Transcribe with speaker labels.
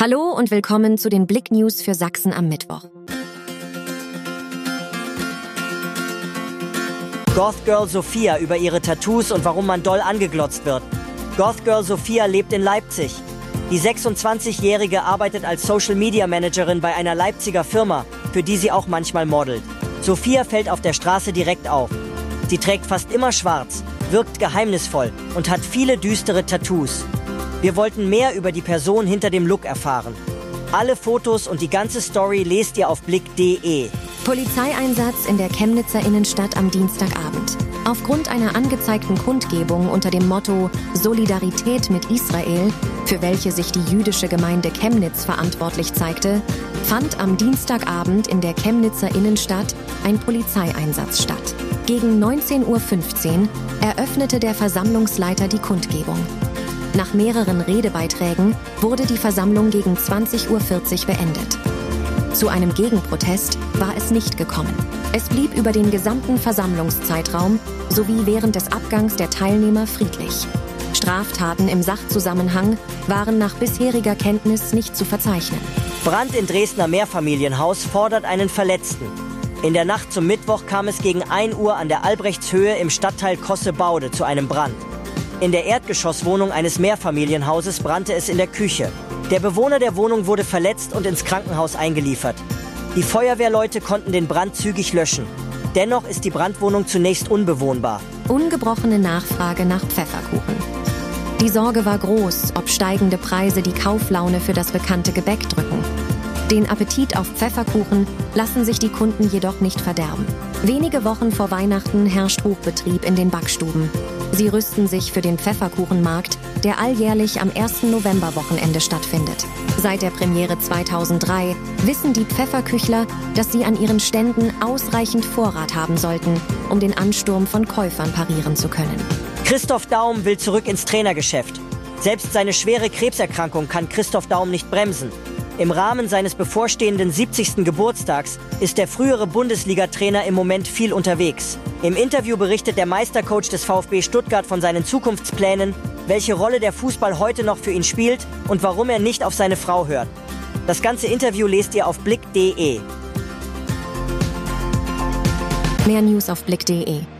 Speaker 1: Hallo und willkommen zu den Blick News für Sachsen am Mittwoch.
Speaker 2: Goth Girl Sophia über ihre Tattoos und warum man doll angeglotzt wird. Goth Girl Sophia lebt in Leipzig. Die 26-Jährige arbeitet als Social Media Managerin bei einer Leipziger Firma, für die sie auch manchmal modelt. Sophia fällt auf der Straße direkt auf. Sie trägt fast immer schwarz, wirkt geheimnisvoll und hat viele düstere Tattoos. Wir wollten mehr über die Person hinter dem Look erfahren. Alle Fotos und die ganze Story lest ihr auf blick.de.
Speaker 1: Polizeieinsatz in der Chemnitzer Innenstadt am Dienstagabend. Aufgrund einer angezeigten Kundgebung unter dem Motto Solidarität mit Israel, für welche sich die jüdische Gemeinde Chemnitz verantwortlich zeigte, fand am Dienstagabend in der Chemnitzer Innenstadt ein Polizeieinsatz statt. Gegen 19.15 Uhr eröffnete der Versammlungsleiter die Kundgebung. Nach mehreren Redebeiträgen wurde die Versammlung gegen 20.40 Uhr beendet. Zu einem Gegenprotest war es nicht gekommen. Es blieb über den gesamten Versammlungszeitraum sowie während des Abgangs der Teilnehmer friedlich. Straftaten im Sachzusammenhang waren nach bisheriger Kenntnis nicht zu verzeichnen.
Speaker 2: Brand in Dresdner Mehrfamilienhaus fordert einen Verletzten. In der Nacht zum Mittwoch kam es gegen 1 Uhr an der Albrechtshöhe im Stadtteil Kosse-Baude zu einem Brand. In der Erdgeschosswohnung eines Mehrfamilienhauses brannte es in der Küche. Der Bewohner der Wohnung wurde verletzt und ins Krankenhaus eingeliefert. Die Feuerwehrleute konnten den Brand zügig löschen. Dennoch ist die Brandwohnung zunächst unbewohnbar.
Speaker 1: Ungebrochene Nachfrage nach Pfefferkuchen. Die Sorge war groß, ob steigende Preise die Kauflaune für das bekannte Gebäck drücken. Den Appetit auf Pfefferkuchen lassen sich die Kunden jedoch nicht verderben. Wenige Wochen vor Weihnachten herrscht Hochbetrieb in den Backstuben. Sie rüsten sich für den Pfefferkuchenmarkt, der alljährlich am 1. Novemberwochenende stattfindet. Seit der Premiere 2003 wissen die Pfefferküchler, dass sie an ihren Ständen ausreichend Vorrat haben sollten, um den Ansturm von Käufern parieren zu können.
Speaker 2: Christoph Daum will zurück ins Trainergeschäft. Selbst seine schwere Krebserkrankung kann Christoph Daum nicht bremsen. Im Rahmen seines bevorstehenden 70. Geburtstags ist der frühere Bundesliga-Trainer im Moment viel unterwegs. Im Interview berichtet der Meistercoach des VfB Stuttgart von seinen Zukunftsplänen, welche Rolle der Fußball heute noch für ihn spielt und warum er nicht auf seine Frau hört. Das ganze Interview lest ihr auf blick.de.
Speaker 1: Mehr News auf blick.de